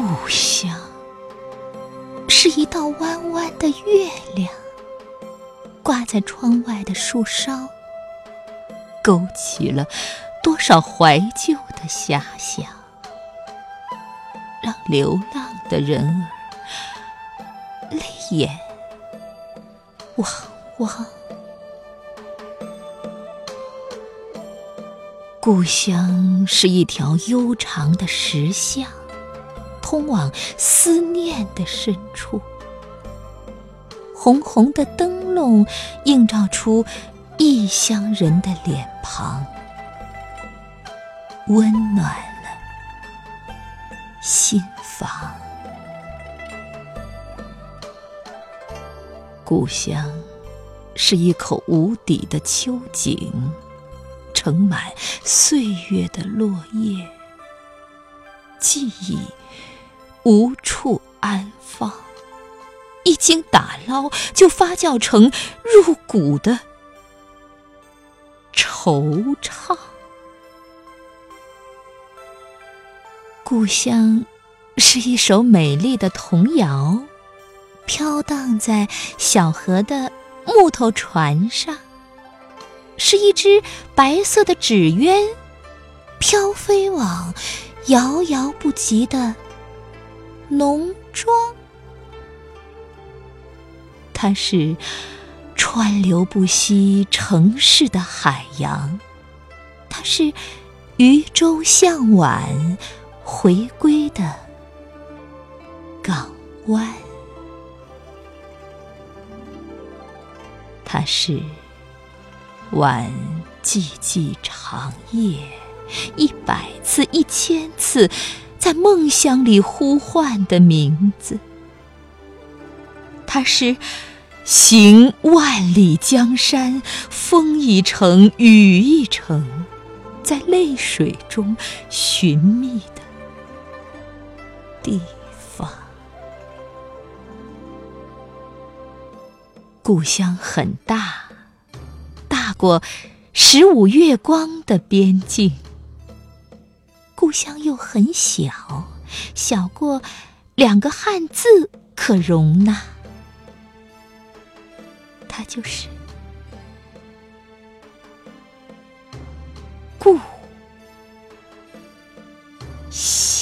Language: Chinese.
故乡是一道弯弯的月亮，挂在窗外的树梢，勾起了多少怀旧的遐想，让流浪的人儿泪眼汪汪。故乡是一条悠长的石巷，通往思念的深处。红红的灯笼映照出异乡人的脸庞，温暖了心房。故乡是一口无底的秋井。盛满岁月的落叶，记忆无处安放，一经打捞就发酵成入骨的惆怅。故乡是一首美丽的童谣，飘荡在小河的木头船上。是一只白色的纸鸢，飘飞往遥遥不及的农庄。它是川流不息城市的海洋，它是渔舟向晚回归的港湾，它是。晚寂寂长夜，一百次、一千次，在梦乡里呼唤的名字。他是行万里江山，风一程，雨一程，在泪水中寻觅的地方。故乡很大。过十五月光的边境，故乡又很小小过两个汉字可容纳它就是故乡